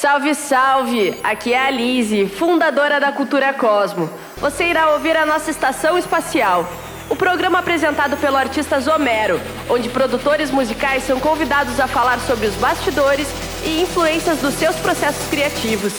Salve, salve! Aqui é a Lise, fundadora da Cultura Cosmo. Você irá ouvir a nossa estação espacial. O programa apresentado pelo artista Zomero, onde produtores musicais são convidados a falar sobre os bastidores e influências dos seus processos criativos.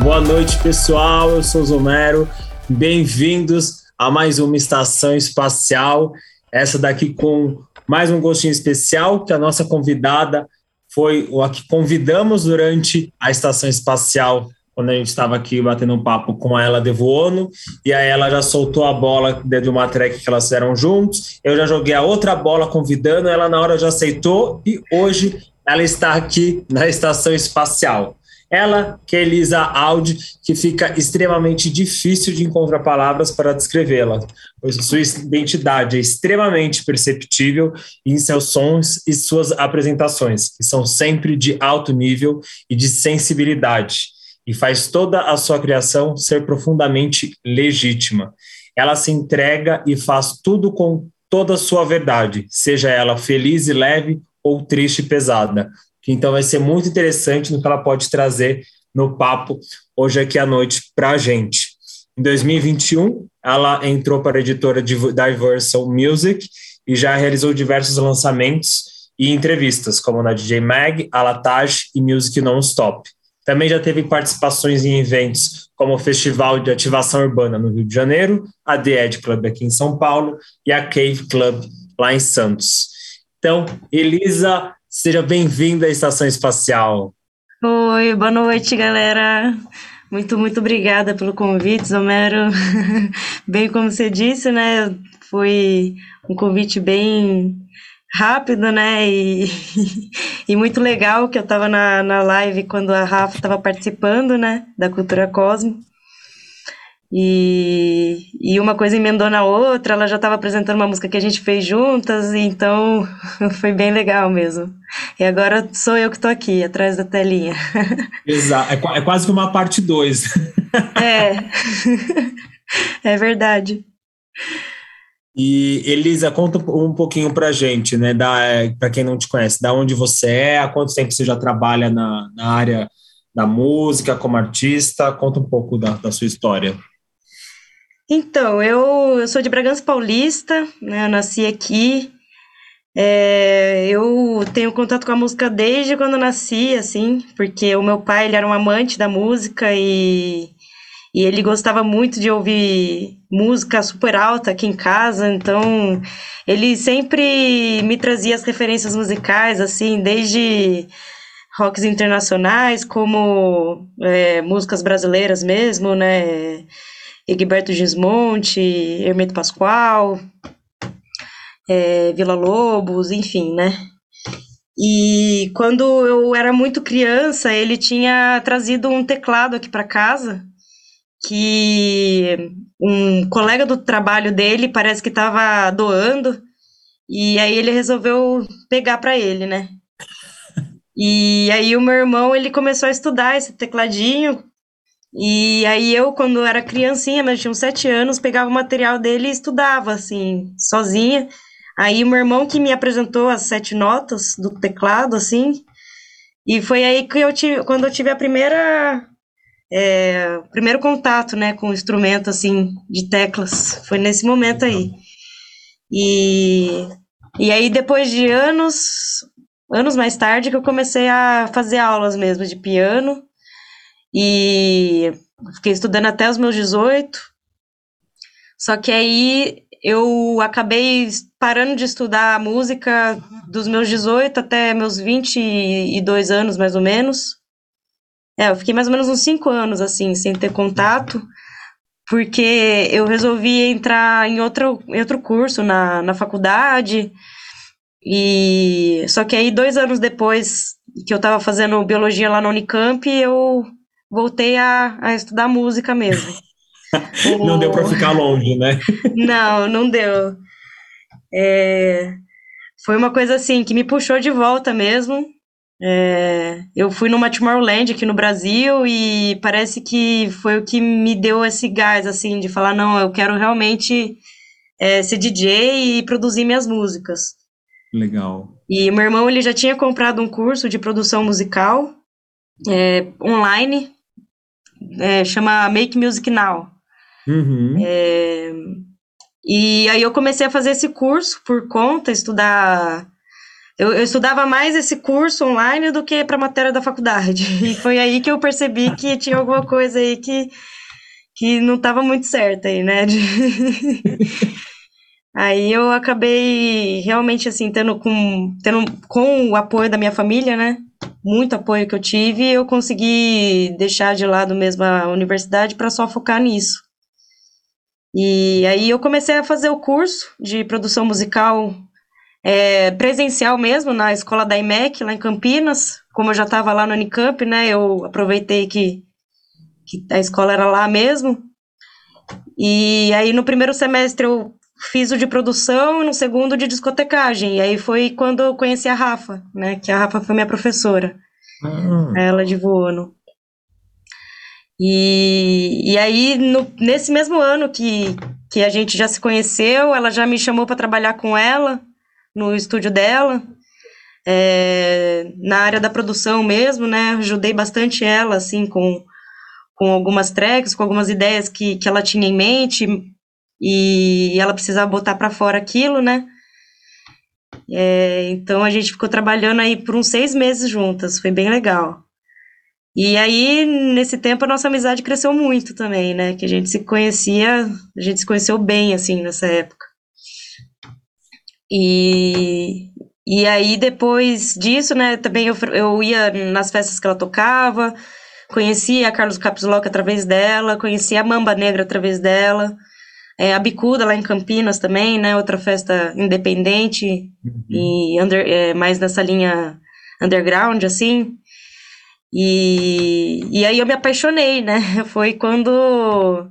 Boa noite, pessoal. Eu sou o Zomero. Bem-vindos a mais uma estação espacial. Essa daqui com mais um gostinho especial, que a nossa convidada foi a que convidamos durante a estação espacial, quando a gente estava aqui batendo um papo com ela de Vono, e aí ela já soltou a bola de uma track que elas fizeram juntos. Eu já joguei a outra bola convidando, ela na hora já aceitou, e hoje ela está aqui na estação espacial. Ela, que é Elisa Audi, que fica extremamente difícil de encontrar palavras para descrevê-la, pois sua identidade é extremamente perceptível em seus sons e suas apresentações, que são sempre de alto nível e de sensibilidade, e faz toda a sua criação ser profundamente legítima. Ela se entrega e faz tudo com toda a sua verdade, seja ela feliz e leve ou triste e pesada, que então vai ser muito interessante no que ela pode trazer no papo hoje aqui à noite para a gente. Em 2021, ela entrou para a editora Diversal Music e já realizou diversos lançamentos e entrevistas, como na DJ Mag, Alatage e Music Non-Stop. Também já teve participações em eventos como o Festival de Ativação Urbana no Rio de Janeiro, a The Ed Club aqui em São Paulo e a Cave Club lá em Santos. Então, Elisa Seja bem-vinda à Estação Espacial. Oi, boa noite, galera. Muito, muito obrigada pelo convite, Zomero. bem como você disse, né? Foi um convite bem rápido, né? E, e muito legal que eu estava na, na live quando a Rafa estava participando, né? Da Cultura Cosmo. E, e uma coisa emendou na outra, ela já estava apresentando uma música que a gente fez juntas, então foi bem legal mesmo. E agora sou eu que estou aqui, atrás da telinha. Exato, é, é quase que uma parte 2. É, é verdade. E Elisa, conta um pouquinho pra gente, né? Para quem não te conhece, da onde você é, há quanto tempo você já trabalha na, na área da música como artista? Conta um pouco da, da sua história. Então, eu, eu sou de Bragança Paulista, né? Eu nasci aqui. É, eu tenho contato com a música desde quando nasci, assim, porque o meu pai ele era um amante da música e, e ele gostava muito de ouvir música super alta aqui em casa, então ele sempre me trazia as referências musicais, assim, desde rocks internacionais, como é, músicas brasileiras mesmo, né? Egberto Gismonte, Hermeto Pascoal, é, Vila Lobos, enfim, né? E quando eu era muito criança, ele tinha trazido um teclado aqui para casa, que um colega do trabalho dele parece que estava doando, e aí ele resolveu pegar para ele, né? E aí o meu irmão, ele começou a estudar esse tecladinho, e aí eu, quando era criancinha, mas tinha uns sete anos, pegava o material dele e estudava, assim, sozinha. Aí o meu irmão que me apresentou as sete notas do teclado, assim, e foi aí que eu tive, quando eu tive a primeira, é, primeiro contato, né, com o instrumento, assim, de teclas, foi nesse momento aí. E, e aí depois de anos, anos mais tarde que eu comecei a fazer aulas mesmo de piano, e fiquei estudando até os meus 18. Só que aí eu acabei parando de estudar música dos meus 18 até meus 22 anos, mais ou menos. É, eu fiquei mais ou menos uns 5 anos, assim, sem ter contato, porque eu resolvi entrar em outro, em outro curso na, na faculdade, e só que aí, dois anos depois que eu estava fazendo biologia lá na Unicamp, eu voltei a, a estudar música mesmo. não o... deu para ficar longe, né? não, não deu. É... Foi uma coisa assim que me puxou de volta mesmo. É... Eu fui numa Tomorrowland aqui no Brasil e parece que foi o que me deu esse gás, assim, de falar, não, eu quero realmente é, ser DJ e produzir minhas músicas. Legal. E meu irmão ele já tinha comprado um curso de produção musical é, online, é, chama Make Music Now. Uhum. É, e aí eu comecei a fazer esse curso por conta, estudar. Eu, eu estudava mais esse curso online do que para matéria da faculdade. E foi aí que eu percebi que tinha alguma coisa aí que, que não estava muito certa aí, né? De... Aí eu acabei realmente assim tendo com tendo com o apoio da minha família, né? Muito apoio que eu tive, eu consegui deixar de lado mesmo a universidade para só focar nisso. E aí eu comecei a fazer o curso de produção musical é, presencial mesmo na escola da IMEC lá em Campinas. Como eu já estava lá no Unicamp, né? Eu aproveitei que, que a escola era lá mesmo. E aí no primeiro semestre eu fiz o de produção e no segundo de discotecagem. E aí foi quando eu conheci a Rafa, né? Que a Rafa foi minha professora. Ah. Ela de Voano. E, e aí, no, nesse mesmo ano que, que a gente já se conheceu, ela já me chamou para trabalhar com ela no estúdio dela, é, na área da produção mesmo, né? Ajudei bastante ela, assim, com, com algumas tracks, com algumas ideias que, que ela tinha em mente, e ela precisava botar para fora aquilo, né? É, então a gente ficou trabalhando aí por uns seis meses juntas, foi bem legal. E aí, nesse tempo, a nossa amizade cresceu muito também, né? Que a gente se conhecia, a gente se conheceu bem, assim, nessa época. E, e aí, depois disso, né, também eu, eu ia nas festas que ela tocava, conhecia a Carlos Capslock através dela, conhecia a Mamba Negra através dela. É, a Bicuda lá em Campinas também, né? Outra festa independente Uhum. e under, é, mais nessa linha underground, assim. E, e aí eu me apaixonei, né? Foi quando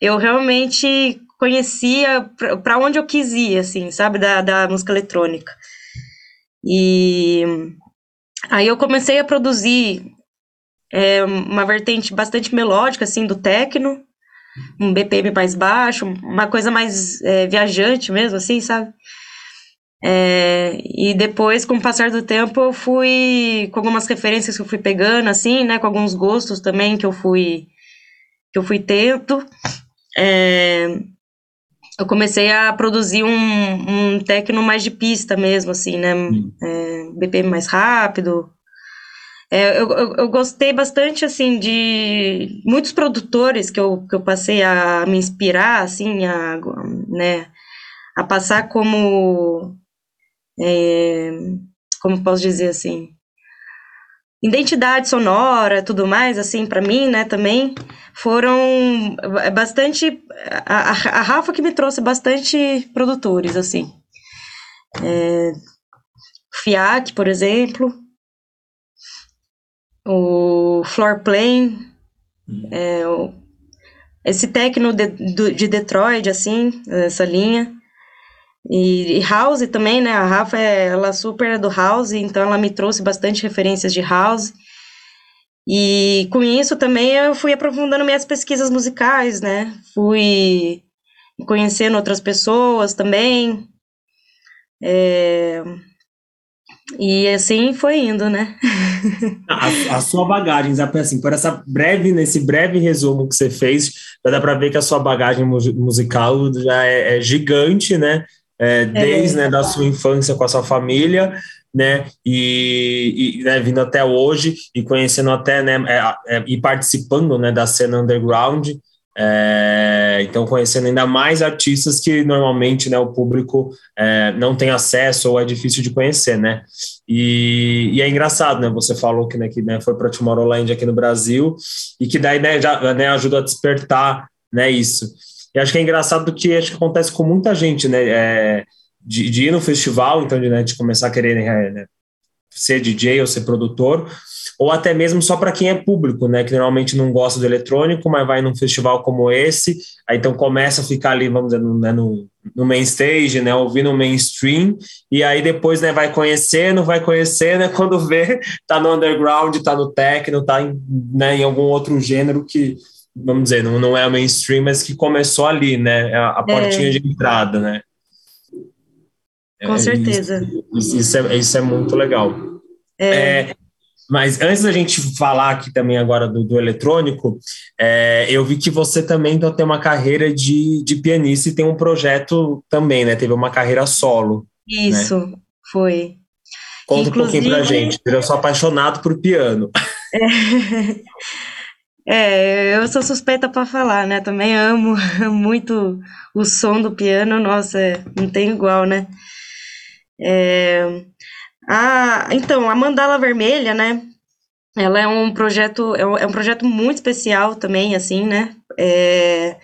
eu realmente conhecia para onde eu quis ir, assim, sabe? Da, da música eletrônica. E aí eu comecei a produzir é, uma vertente bastante melódica, assim, do techno um BPM mais baixo, uma coisa mais é, viajante mesmo, assim, sabe? É, e depois, com o passar do tempo, eu fui com algumas referências que eu fui pegando, assim, né? Com alguns gostos também que eu fui que eu fui tendo. É, eu comecei a produzir um, um techno mais de pista mesmo, assim, né? É, BPM mais rápido, é, eu, eu, eu, gostei bastante, assim, de muitos produtores que eu, que eu passei a me inspirar, assim, a, né, a passar como, é, como posso dizer, assim, identidade sonora, tudo mais, assim, para mim, né, também, foram bastante, a, a, Rafa que me trouxe bastante produtores, assim, é, FIAC, por exemplo, o floor plane, é, o, esse techno de, de, Detroit, assim, essa linha. E, e, house também, né? A Rafa, é, ela super é do house, então ela me trouxe bastante referências de house. E com isso também eu fui aprofundando minhas pesquisas musicais, né? Fui conhecendo outras pessoas também. É, e assim foi indo, né? a, a, sua bagagem, assim, por essa breve, nesse breve resumo que você fez, já dá para ver que a sua bagagem musical já é, é gigante, né? É, desde é. né, da sua infância com a sua família, né? E, e né, vindo até hoje e conhecendo até, né? É, é, e participando, né, da cena underground. É, então, conhecendo ainda mais artistas que normalmente né, o público é, não tem acesso ou é difícil de conhecer, né? E, e é engraçado, né? Você falou que, né, que né, foi para Tomorrowland aqui no Brasil e que daí né, já né, ajuda a despertar né, isso. E acho que é engraçado que acho que acontece com muita gente, né? É, de, de, ir no festival, então de, né, de começar a querer né, ser DJ ou ser produtor, ou até mesmo só para quem é público, né, que normalmente não gosta do eletrônico, mas vai num festival como esse, aí então começa a ficar ali, vamos dizer, no, né, no, no main stage, né, ouvindo o mainstream, e aí depois, né, vai conhecendo, vai conhecendo, né, quando vê, tá no underground, tá no techno, tá em, né, em algum outro gênero que vamos dizer, não, não é mainstream, mas que começou ali, né? A, a portinha é. de entrada, né? Com é, certeza. Isso, isso, é, isso é muito legal. É. é. Mas antes da gente falar aqui também agora do, do eletrônico, é, eu vi que você também então, tem uma carreira de, de pianista e tem um projeto também, né? Teve uma carreira solo. Né? Isso, né? foi. Conta Inclusive, um pouquinho pra gente. Eu sou apaixonado por piano. É, eu sou suspeita para falar, né? Também amo muito o som do piano, nossa, não tem igual, né? É, a, então, a Mandala Vermelha, né? Ela é um projeto, é um, é um projeto muito especial também, assim, né? É,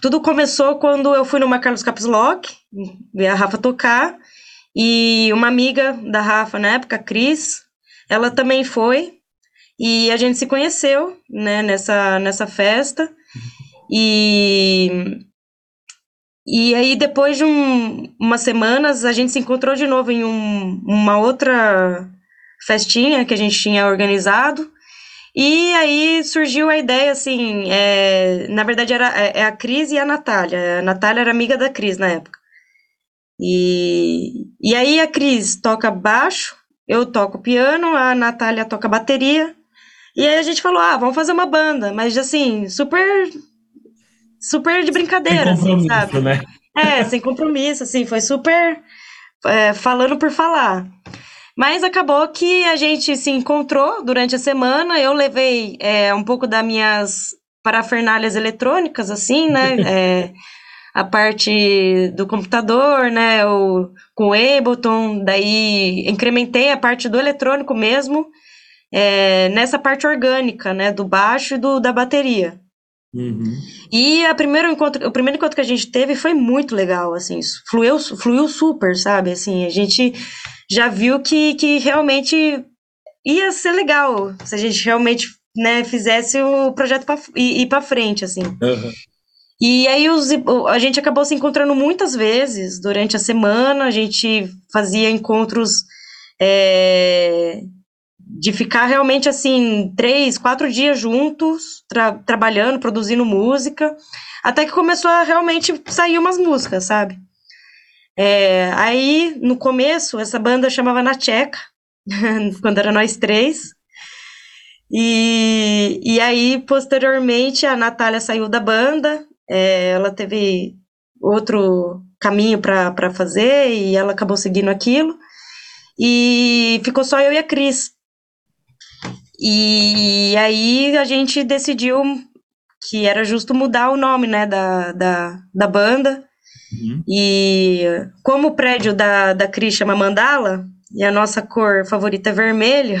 tudo começou quando eu fui numa Carlos Caps Lock, ver a Rafa tocar, e uma amiga da Rafa na época, Cris, ela também foi, e a gente se conheceu, né, nessa, nessa festa. E, e aí, depois de um, umas semanas, a gente se encontrou de novo em um, uma outra festinha que a gente tinha organizado. E aí surgiu a ideia, assim, é, na verdade era é, é a Cris e a Natália. A Natália era amiga da Cris na época. E, e aí a Cris toca baixo, eu toco piano, a Natália toca bateria e aí a gente falou, ah, vamos fazer uma banda, mas assim, super super de brincadeira, assim, sabe? Né? É, sem compromisso, assim, foi super é, falando por falar. Mas acabou que a gente se encontrou durante a semana, eu levei é, um pouco das minhas parafernálias eletrônicas, assim, né? É, a parte do computador, né? O, com o Ableton, daí incrementei a parte do eletrônico mesmo é, nessa parte orgânica, né, do baixo e do, da bateria. Uhum. E a primeiro encontro, o primeiro encontro que a gente teve foi muito legal, assim, fluiu, fluiu super, sabe, assim, a gente já viu que, que realmente ia ser legal se a gente realmente, né, fizesse o projeto pra, ir, ir para frente, assim. Uhum. E aí os, a gente acabou se encontrando muitas vezes durante a semana, a gente fazia encontros é, de ficar realmente assim, três, quatro dias juntos, tra trabalhando, produzindo música, até que começou a realmente sair umas músicas, sabe? É, aí, no começo, essa banda chamava Na Tcheca, quando era nós três. E, e aí, posteriormente, a Natália saiu da banda, é, ela teve outro caminho para fazer e ela acabou seguindo aquilo. E ficou só eu e a Cris. E aí a gente decidiu que era justo mudar o nome, né, da, da, da banda. Uhum. E como o prédio da, da Cris chama Mandala, e a nossa cor favorita é vermelho,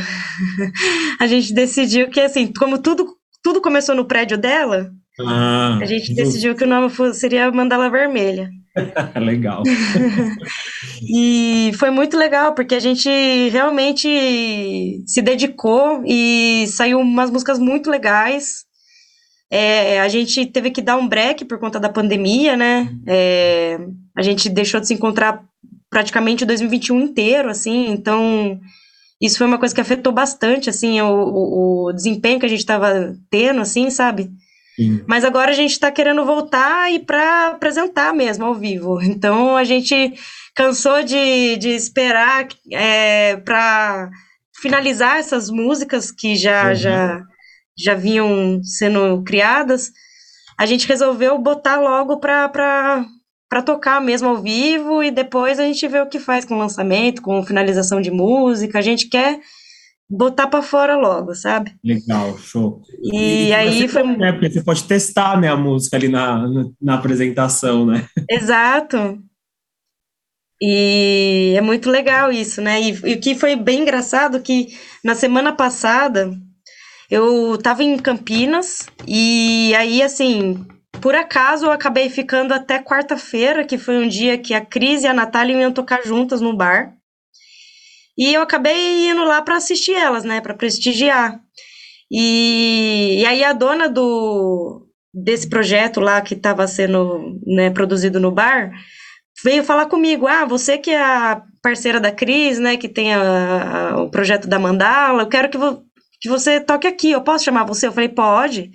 a gente decidiu que, assim, como tudo, tudo começou no prédio dela, ah, a gente decidiu que o nome seria Mandala Vermelha. legal. e foi muito legal, porque a gente realmente se dedicou e saiu umas músicas muito legais. É, a gente teve que dar um break por conta da pandemia, né? É, a gente deixou de se encontrar praticamente o 2021 inteiro, assim, então isso foi uma coisa que afetou bastante, assim, o, o, o desempenho que a gente estava tendo, assim, sabe? Mas agora a gente está querendo voltar e para apresentar mesmo ao vivo. Então a gente cansou de, de esperar é, para finalizar essas músicas que já, uhum. já, já vinham sendo criadas. A gente resolveu botar logo para tocar mesmo ao vivo e depois a gente vê o que faz com o lançamento, com finalização de música. A gente quer botar para fora logo, sabe? Legal, show. E, e aí foi. É, porque você pode testar né, a música ali na, na, na apresentação, né? Exato. E é muito legal isso, né? E, e o que foi bem engraçado que na semana passada eu estava em Campinas e aí assim, por acaso eu acabei ficando até quarta-feira, que foi um dia que a Cris e a Natália iam tocar juntas no bar. E eu acabei indo lá para assistir elas, né, para prestigiar. E, e, aí a dona do desse projeto lá que estava sendo né, produzido no bar veio falar comigo, ah, você que é a parceira da Cris, né, que tem a, a, o projeto da Mandala, eu quero que, vo, que você toque aqui, eu posso chamar você? Eu falei, pode.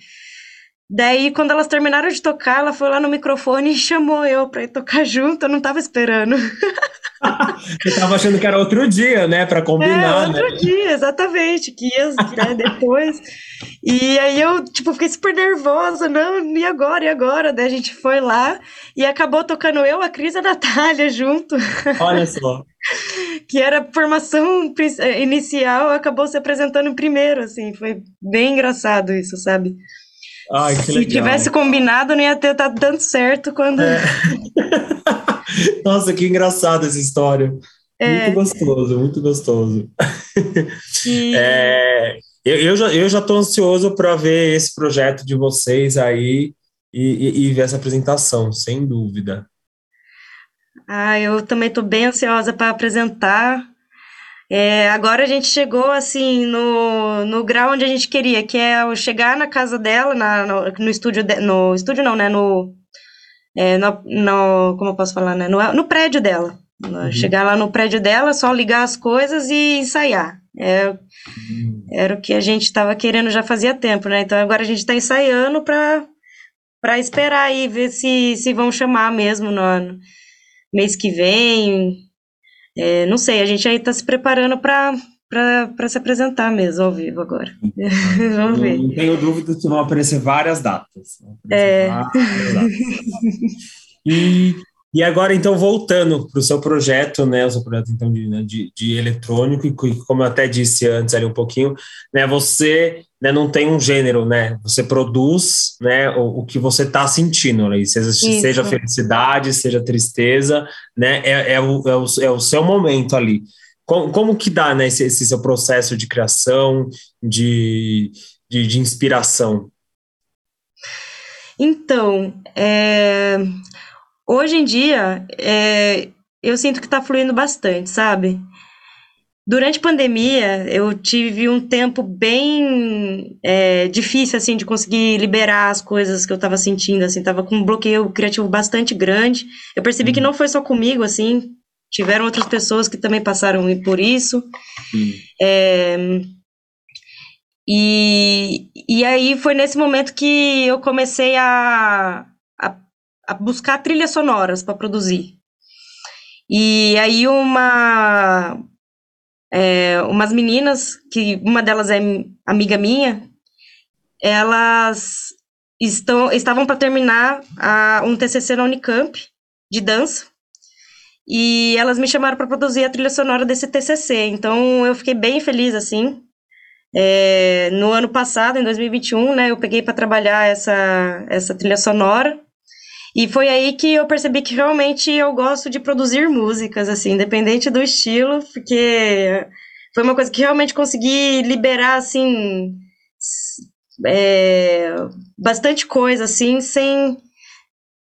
Daí, quando elas terminaram de tocar, ela foi lá no microfone e chamou eu pra ir tocar junto, eu não tava esperando. Você tava achando que era outro dia, né, para combinar, é, outro né? dia, exatamente, que ia né, depois. E aí eu, tipo, fiquei super nervosa, não, e agora, e agora? Daí a gente foi lá e acabou tocando eu, a Cris e a Natália junto. Olha só. que era formação eh, inicial, acabou se apresentando primeiro, assim, foi bem engraçado isso, sabe? Ai, que Se legal. tivesse combinado, não ia ter dado tanto certo quando. É. Nossa, que engraçada essa história. É. Muito gostoso, muito gostoso. E... É, eu, eu, já, eu já tô ansioso para ver esse projeto de vocês aí e, e, e ver essa apresentação, sem dúvida. Ah, eu também estou bem ansiosa para apresentar. É, agora a gente chegou assim no, no grau onde a gente queria, que é chegar na casa dela, na, no, no estúdio, de, no estúdio não, né? No, é, no, no, como eu posso falar, né? No, no prédio dela. Uhum. Chegar lá no prédio dela, só ligar as coisas e ensaiar. É, uhum. Era o que a gente estava querendo já fazia tempo, né? Então agora a gente está ensaiando para para esperar aí ver se se vão chamar mesmo no ano mês que vem. É, não sei, a gente aí está se preparando para se apresentar mesmo ao vivo agora. Vamos ver. Não tenho dúvida que vão aparecer várias datas. É. Várias datas. e, e agora, então, voltando para o seu projeto, né, o seu projeto então, de, né, de, de eletrônico, e como eu até disse antes ali um pouquinho, né, você né, não tem um gênero, né? Você produz né, o, o que você está sentindo, né? seja, seja, felicidade, seja tristeza, né? É, é, o, é, o, é o seu momento ali. Como, como que dá né, esse, esse seu processo de criação, de, de, de inspiração? Então, é, hoje em dia, é, eu sinto que está fluindo bastante, sabe? Durante a pandemia, eu tive um tempo bem é, difícil, assim, de conseguir liberar as coisas que eu estava sentindo, assim, tava com um bloqueio criativo bastante grande. Eu percebi uhum. que não foi só comigo, assim, tiveram outras pessoas que também passaram por isso. Uhum. É, e, e aí foi nesse momento que eu comecei a, a, buscar trilhas sonoras para produzir. E aí uma é, umas meninas, que uma delas é amiga minha, elas estão, estavam para terminar a, um TCC na Unicamp de dança. E elas me chamaram para produzir a trilha sonora desse TCC. Então eu fiquei bem feliz assim. É, no ano passado, em 2021, né, eu peguei para trabalhar essa, essa trilha sonora. E foi aí que eu percebi que realmente eu gosto de produzir músicas, assim, independente do estilo, porque foi uma coisa que realmente consegui liberar, assim, é, bastante coisa, assim, sem,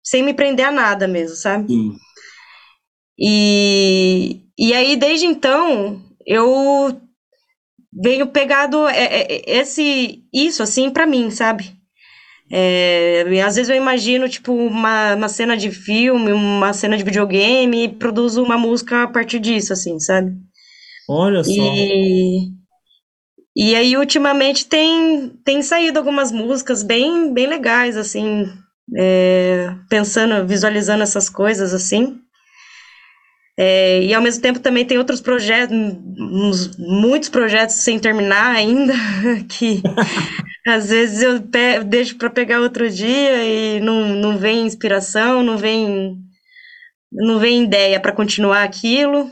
sem me prender a nada mesmo, sabe? Sim. E, e aí, desde então, eu venho pegado é, é, esse, isso, assim, para mim, sabe? É, às vezes eu imagino, tipo, uma, uma cena de filme, uma cena de videogame e produzo uma música a partir disso, assim, sabe? Olha só. E, e aí, ultimamente, tem, tem saído algumas músicas bem, bem legais, assim, é, pensando, visualizando essas coisas, assim. É, e ao mesmo tempo também tem outros projetos, uns, muitos projetos sem terminar ainda, que às vezes eu deixo para pegar outro dia e não, não vem inspiração, não vem não vem ideia para continuar aquilo.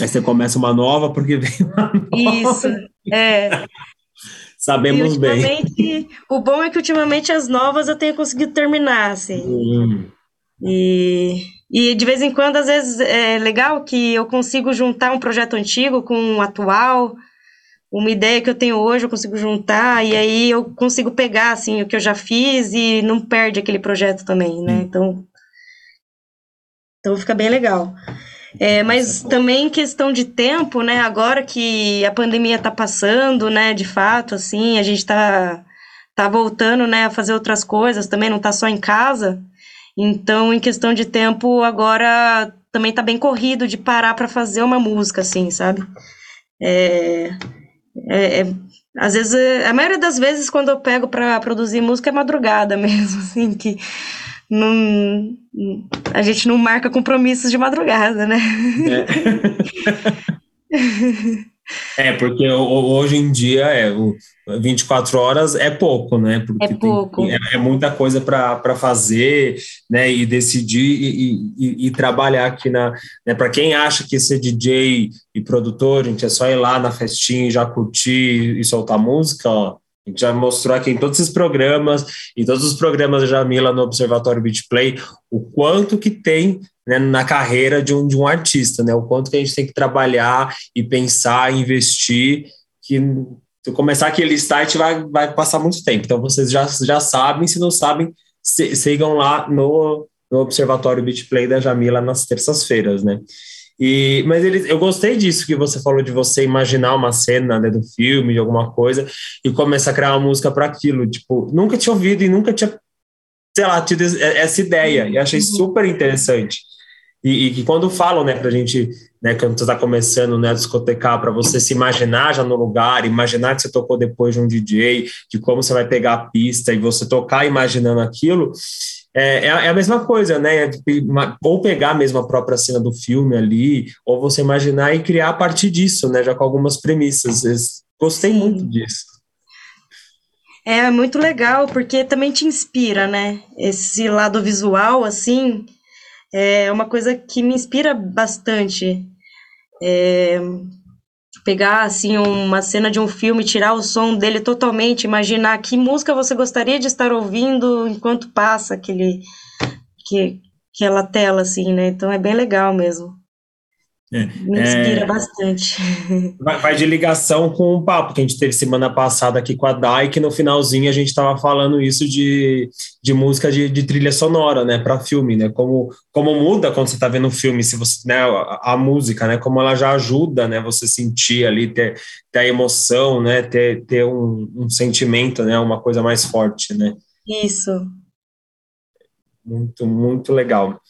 Aí você começa uma nova porque vem uma nova. Isso, é. Sabemos bem. O bom é que ultimamente as novas eu tenho conseguido terminar, assim. Hum. E, e de vez em quando, às vezes, é legal que eu consigo juntar um projeto antigo com um atual, uma ideia que eu tenho hoje eu consigo juntar e aí eu consigo pegar assim o que eu já fiz e não perde aquele projeto também, né? Então, então fica bem legal. É, mas também questão de tempo, né? Agora que a pandemia está passando, né? De fato, assim, a gente está tá voltando, né? A fazer outras coisas também, não está só em casa. Então, em questão de tempo, agora também está bem corrido de parar para fazer uma música, assim, sabe? É, é, é, às vezes, a maioria das vezes, quando eu pego para produzir música, é madrugada mesmo, assim, que não, a gente não marca compromissos de madrugada, né? É. É, porque hoje em dia é, 24 horas é pouco, né? Porque é pouco. Tem, é, é, muita coisa para fazer, né? E decidir e, e, e trabalhar aqui na. Né, para quem acha que ser DJ e produtor, gente, é só ir lá na festinha e já curtir e soltar música, ó. A gente já mostrou aqui em todos esses programas, em todos os programas da Jamila no Observatório Beat Play, o quanto que tem né, na carreira de um, de um artista, né? O quanto que a gente tem que trabalhar e pensar, investir, que se começar aquele start vai, vai passar muito tempo. Então vocês já, já sabem, se não sabem, se, sigam lá no, no Observatório Beat Play da Jamila nas terças-feiras, né? E, mas ele, eu gostei disso que você falou de você imaginar uma cena né, do filme, de alguma coisa, e começar a criar uma música para aquilo. Tipo, nunca tinha ouvido e nunca tinha, sei lá, tido essa ideia. E achei super interessante. E, que quando falam, né, pra gente, né, quando você está começando né, a discotecar, para você se imaginar já no lugar, imaginar que você tocou depois de um DJ, de como você vai pegar a pista e você tocar imaginando aquilo, é, é, é, a mesma coisa, né? Ou pegar mesmo a própria cena do filme ali, ou você imaginar e criar a partir disso, né? Já com algumas premissas. Gostei muito disso. É muito legal, porque também te inspira, né? Esse lado visual, assim, é uma coisa que me inspira bastante. É, pegar assim uma cena de um filme, tirar o som dele totalmente, imaginar que música você gostaria de estar ouvindo enquanto passa aquele que, aquela tela assim, né? Então é bem legal mesmo. É, Me inspira é, bastante. Vai, vai, de ligação com o papo que a gente teve semana passada aqui com a Dai, que no finalzinho a gente estava falando isso de, de música de, de trilha sonora, né, para filme, né, como, como muda quando você está vendo um filme, se você, né, a, a, música, né, como ela já ajuda, né, você sentir ali, ter, ter a emoção, né, ter, ter um, um sentimento, né, uma coisa mais forte, né. Isso. Muito, muito legal.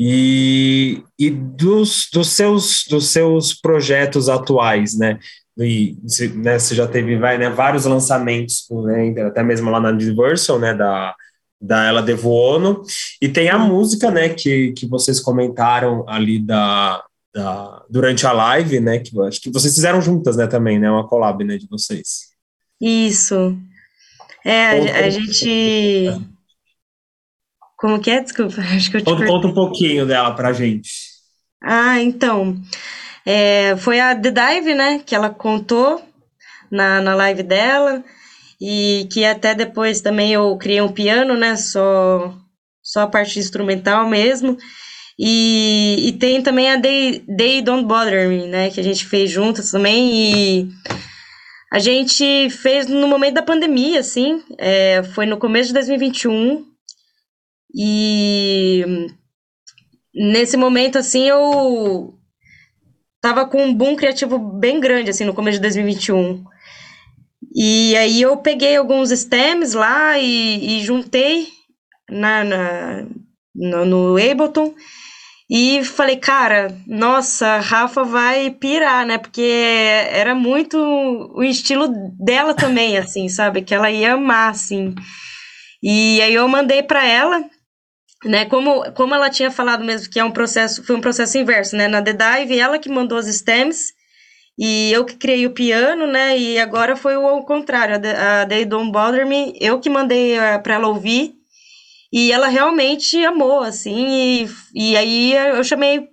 E, e dos, dos, seus, dos seus projetos atuais, né? E, né, você já teve vai, né, vários lançamentos, né, até mesmo lá na Universal, né, da, da Ela Devono, e tem a música, né, que, que vocês comentaram ali da, da, durante a live, né, que acho que vocês fizeram juntas, né, também, né, uma collab, né, de vocês. Isso. É, a, a gente como que é? Desculpa, acho que eu te conta, conta um pouquinho dela pra gente. Ah, então. É, foi a The Dive, né, que ela contou na, na live dela, e que até depois também eu criei um piano, né, só, só a parte instrumental mesmo. E, e tem também a Day, Day Don't Bother Me, né, que a gente fez juntas também, e a gente fez no momento da pandemia, assim, é, foi no começo de 2021, e nesse momento, assim, eu tava com um boom criativo bem grande, assim, no começo de 2021. E aí eu peguei alguns stems lá e, e juntei na, na, no, no Ableton e falei, cara, nossa, Rafa vai pirar, né? Porque era muito o estilo dela também, assim, sabe? Que ela ia amar, assim. E aí eu mandei para ela né, como, como ela tinha falado mesmo que é um processo, foi um processo inverso, né, na The Dive, ela que mandou os stems, e eu que criei o piano, né, e agora foi o contrário, a, a They Don't Bother Me, eu que mandei eh, para ela ouvir, e ela realmente amou, assim, e, e aí eu chamei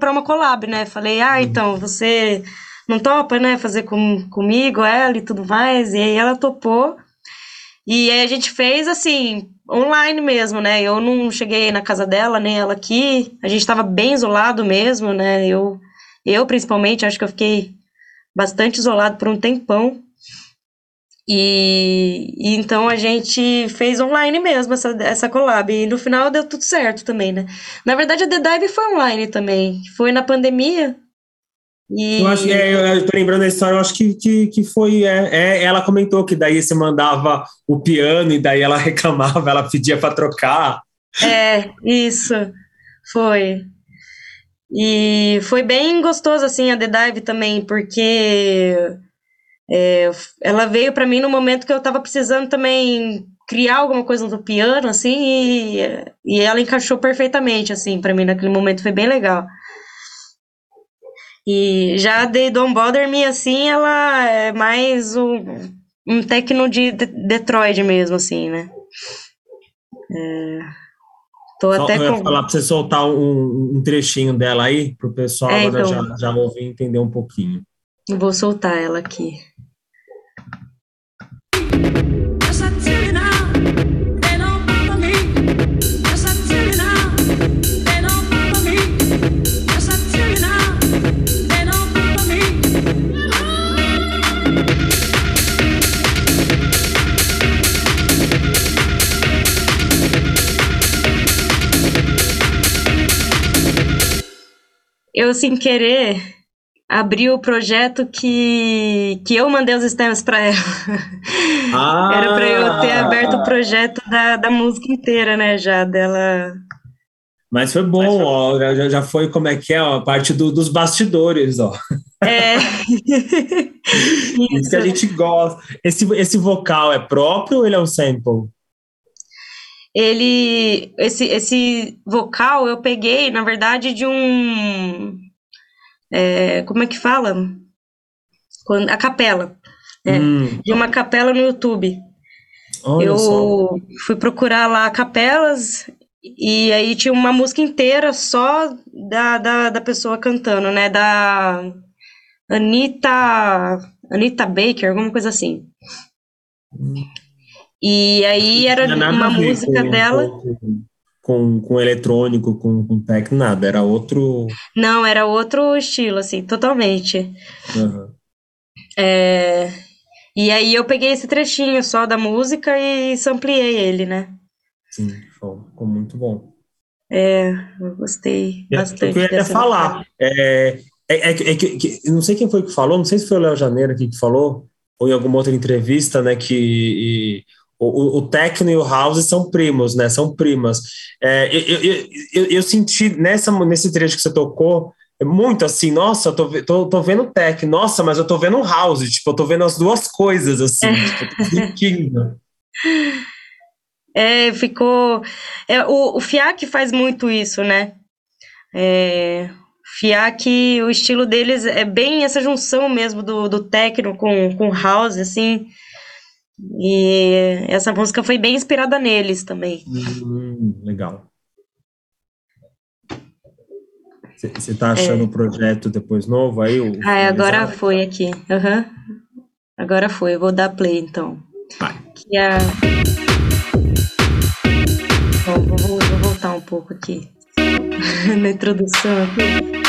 para uma collab, né, falei, ah, uhum. então, você não topa, né, fazer com, comigo, ela e tudo mais, e aí ela topou, e aí a gente fez, assim, online mesmo, né? Eu não cheguei na casa dela, nem ela aqui. A gente estava bem isolado mesmo, né? Eu, eu principalmente, acho que eu fiquei bastante isolado por um tempão. E, e, então a gente fez online mesmo essa, essa collab. E no final deu tudo certo também, né? Na verdade, a The Dive foi online também. Foi na pandemia. E... Eu acho que é, eu tô lembrando a história, eu acho que, que, que foi. É, é, ela comentou que daí você mandava o piano e daí ela reclamava, ela pedia para trocar. É, isso. Foi. E foi bem gostoso, assim, a The Dive também, porque É, ela veio para mim no momento que eu estava precisando também criar alguma coisa no piano, assim, e, e ela encaixou perfeitamente, assim, para mim naquele momento foi bem legal. E já a The Don't Bother Me, assim, ela é mais um, um techno de Detroit mesmo, assim, né? É, tô Só, até eu com... falar para você soltar um, um, trechinho dela aí, para o pessoal é, então, já, já ouvir e entender um pouquinho. Vou soltar ela aqui. Eu, sem querer, abri o projeto que, que eu mandei os stems para ela. Ah. Era para eu ter aberto o projeto da, da música inteira, né, já, dela... Mas foi bom, Mas foi... ó, já, já foi como é que é, ó, a parte do, dos bastidores, ó. É. Isso que a gente gosta. Esse, esse vocal é próprio ou ele é um sample? Ele esse esse vocal eu peguei na verdade de um é, como é que fala Quando, a capela né? hum. de uma capela no YouTube Olha eu só. fui procurar lá capelas e aí tinha uma música inteira só da, da, da pessoa cantando né da Anita Anita Baker alguma coisa assim hum. E aí era uma música com, dela. Com, com eletrônico, com, com techno, nada, era outro. Não, era outro estilo, assim, totalmente. Uhum. É... E aí eu peguei esse trechinho só da música e sampliei ele, né? Sim, ficou muito bom. É, eu gostei bastante. Eu queria falar. É, é, é, é que, que, não sei quem foi que falou, não sei se foi o Léo Janeiro aqui que falou, ou em alguma outra entrevista, né, que e, o, o techno e o house são primos, né? São primas. É, eu, eu, eu, eu, senti nessa, nesse trecho que você tocou muito assim, nossa, eu tô, tô, tô vendo techno, nossa, mas eu tô vendo house, tipo, eu tô vendo as duas coisas, assim, é. tipo, tô sentindo. É, ficou. É, o, o FIAC faz muito isso, né? É, FIAC, o estilo deles é bem essa junção mesmo do, do techno com, com house, assim. E essa música foi bem inspirada neles também. Hum, legal. Você está achando é. o projeto depois novo aí? O, ah, agora foi aqui. Uhum. Agora foi. Eu vou dar play então. Vai. Que a... Bom, vou, vou voltar um pouco aqui na introdução aqui.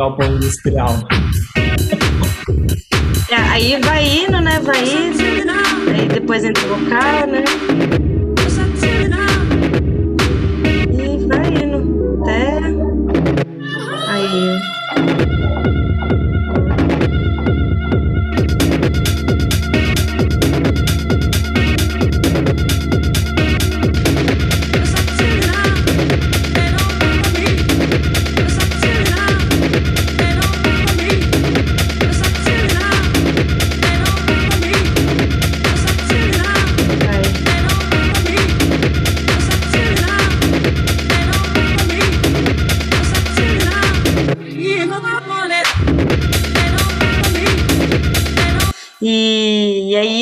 Galpão industrial. Aí vai indo, né? Vai indo. Aí depois entra o vocal, né?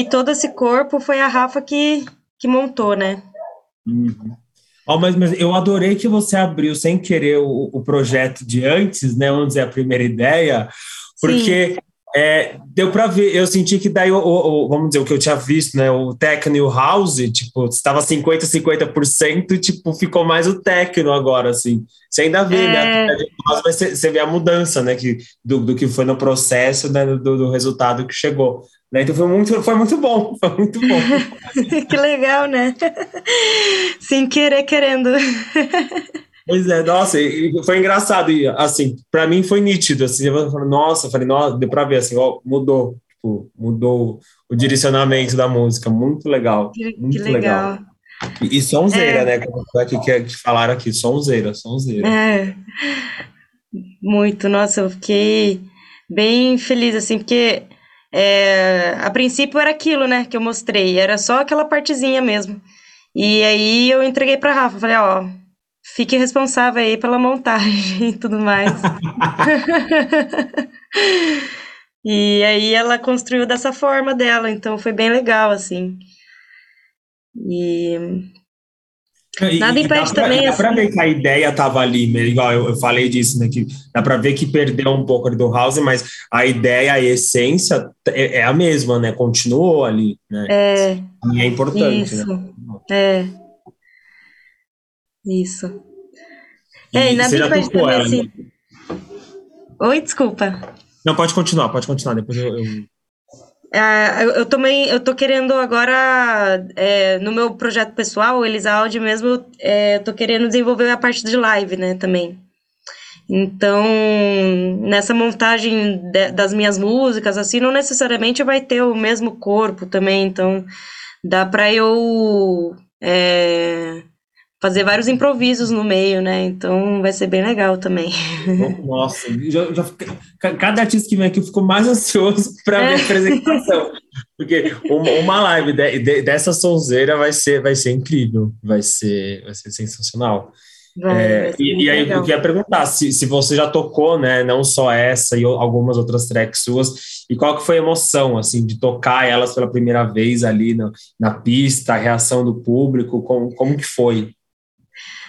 E, todo esse corpo foi a Rafa que, que montou, né? Uhum. Oh, mas, mas eu adorei que você abriu sem querer o, o projeto de antes, né? Vamos dizer, a primeira ideia, porque É, deu para ver, eu senti que daí, o, o, vamos dizer, o que eu tinha visto, né, o techno e o house, tipo, estava 50, 50%, e, tipo, ficou mais o techno agora, assim. Você ainda vê, né, é... né, mas você, você vê a mudança, né, que, do, do que foi no processo, né, do, do resultado que chegou. Né? Então foi muito, foi muito bom, foi muito bom. que legal, né? Sem querer, querendo. Pois é, nossa, foi engraçado. E, assim, para mim foi nítido. Assim, eu falei, nossa, falei, nossa, deu para ver, assim, ó, mudou. Tipo, mudou o direcionamento da música. Muito legal. Muito legal. legal. E, e sonzeira, é. né? Como é que, que, que falaram aqui, sonzeira, sonzeira. É. Muito, nossa, eu fiquei bem feliz, assim, porque é, a princípio era aquilo, né, que eu mostrei, era só aquela partezinha mesmo. E aí eu entreguei para Rafa, falei, ó, fique responsável aí pela montagem e tudo mais. e aí ela construiu dessa forma dela, então foi bem legal, assim. E e, Nada impede pra, também. Dá assim. para ver que a ideia estava ali, igual eu, eu, falei disso, né? Que dá para ver que perdeu um pouco do House, mas a ideia, a essência é, é a mesma, né? Continuou ali, né? É. E é importante. Isso. Né? É. Isso. E é, e nada impede também, assim. Oi, desculpa. Não, pode continuar, pode continuar, depois eu... eu... É, eu, eu, também eu tô querendo agora é, no meu projeto pessoal, Elisa Audi mesmo, é, tô querendo desenvolver a parte de live, né, também. Então, nessa montagem de, das minhas músicas, assim, não necessariamente vai ter o mesmo corpo também, então dá para eu é, fazer vários improvisos no meio, né? Então vai ser bem legal também. Nossa, já, já, cada artista que vem aqui ficou mais ansioso para ver a apresentação. Porque uma, uma live de, de, dessa sonzeira vai ser, vai ser incrível, vai ser, vai ser sensacional. Vai, é, vai e, e, aí legal. eu queria perguntar se, se você já tocou, né, não só essa e algumas outras tracks suas, e qual que foi a emoção, assim, de tocar elas pela primeira vez ali na, na pista, a reação do público, como, como que foi?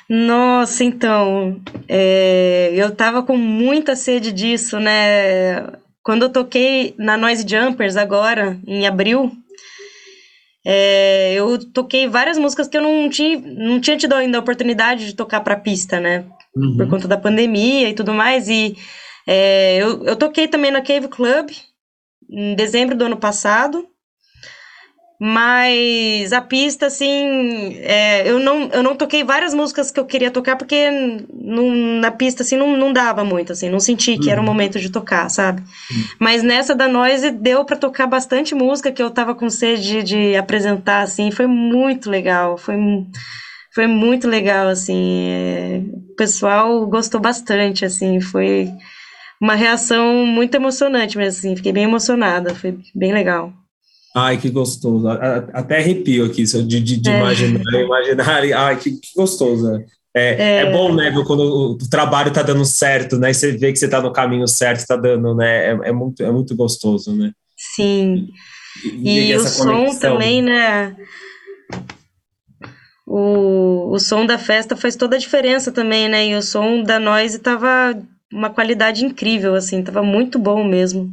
Nossa, então, é, eu tava com muita sede disso, né? Quando eu toquei na Noise Jumpers agora, em abril, é, eu toquei várias músicas que eu não tinha, não tinha tido ainda a oportunidade de tocar pra pista, né? Uhum. Por conta da pandemia e tudo mais. E é, eu, eu toquei também na Cave Club em dezembro do ano passado. Mas a pista, assim, é, eu, não, eu não toquei várias músicas que eu queria tocar, porque na pista, assim, não, não dava muito, assim, não senti que era o uhum. momento de tocar, sabe? Uhum. Mas nessa da Noise deu para tocar bastante música que eu tava com sede de, de apresentar, assim, foi muito legal, foi, foi muito legal, assim, é, o pessoal gostou bastante, assim, foi uma reação muito emocionante, mas assim, fiquei bem emocionada, foi bem legal. Ai, que gostoso. Até arrepio aqui de, de, de é. imaginar, imaginar. Ai, que, que gostoso. Né? É, é. é bom, né, quando o trabalho tá dando certo, né? Você vê que você tá no caminho certo, tá dando, né? É, é muito, é muito gostoso, né? Sim. E, e, e o som também, né? O, o som da festa faz toda a diferença também, né? E o som da Noise tava uma qualidade incrível, assim, tava muito bom mesmo.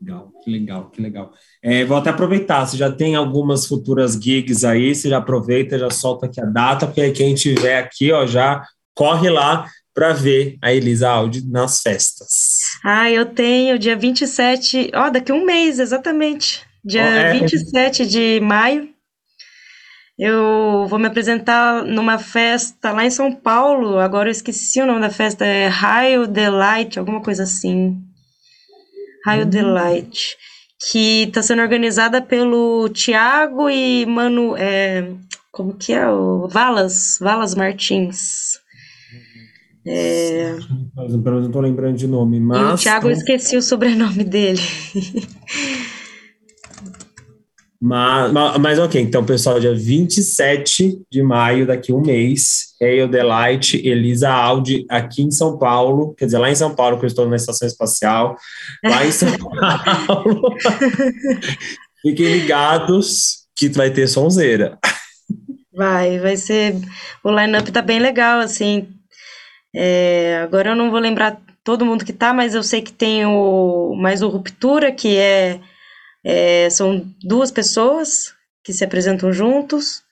Legal, que legal, que legal. É, vou até aproveitar, você já tem algumas futuras gigs aí, você já aproveita, já solta aqui a data, porque aí quem tiver aqui, ó, já corre lá para ver a Elisa Audi nas festas. Ah, eu tenho dia 27, ó, daqui um mês, exatamente. Dia oh, é. 27 de maio. Eu vou me apresentar numa festa lá em São Paulo. Agora eu esqueci o nome da festa, é Raio Delight, alguma coisa assim. Raio uhum. Delight, que está sendo organizada pelo Tiago e Mano, é, como que é o Valas, Valas Martins. É... Não estou lembrando de nome, mas. E o Thiago, eu esqueci o sobrenome dele. Mas, mas, ok, então, pessoal, dia 27 de maio, daqui um mês, Hail Delight, Elisa Audi, aqui em São Paulo, quer dizer, lá em São Paulo, que eu estou na Estação Espacial, lá em São Paulo. Fiquem ligados que vai ter sonzeira. Vai, vai ser. O line-up tá bem legal, assim. É, agora eu não vou lembrar todo mundo que tá, mas eu sei que tem o mais o Ruptura, que é, é são duas pessoas que se apresentam juntos.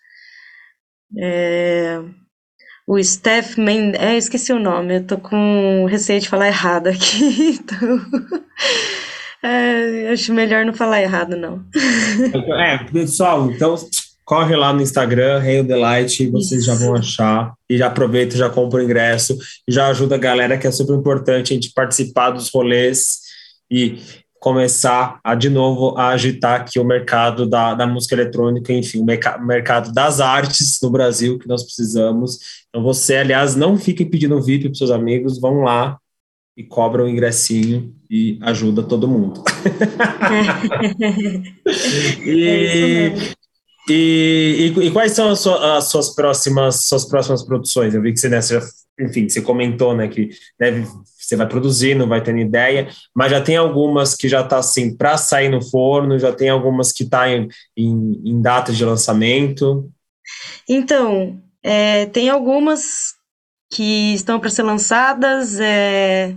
É, o Steph Mendes, é, esqueci o nome, eu tô com receio de falar errado aqui, então é, acho melhor não falar errado, não. É, pessoal, então corre lá no Instagram, Rei Delight, vocês Isso. já vão achar. E já aproveita, já compra o ingresso, e já ajuda a galera, que é super importante a gente participar dos rolês e começar a, de novo, a agitar aqui o mercado da, da música eletrônica, enfim, o merc mercado das artes no Brasil, que nós precisamos. Então você, aliás, não fique pedindo VIP para seus amigos, vão lá e cobra o ingressinho e ajuda todo mundo. e, é e, e, e, quais são as, suas, as suas próximas suas próximas produções? Eu vi que você, né, você já, enfim, você comentou, né, que deve, você vai produzindo, vai tendo ideia, mas já tem algumas que já está assim para sair no forno, já tem algumas que está em, em, em data de lançamento. Então, é, tem algumas que estão para ser lançadas. É,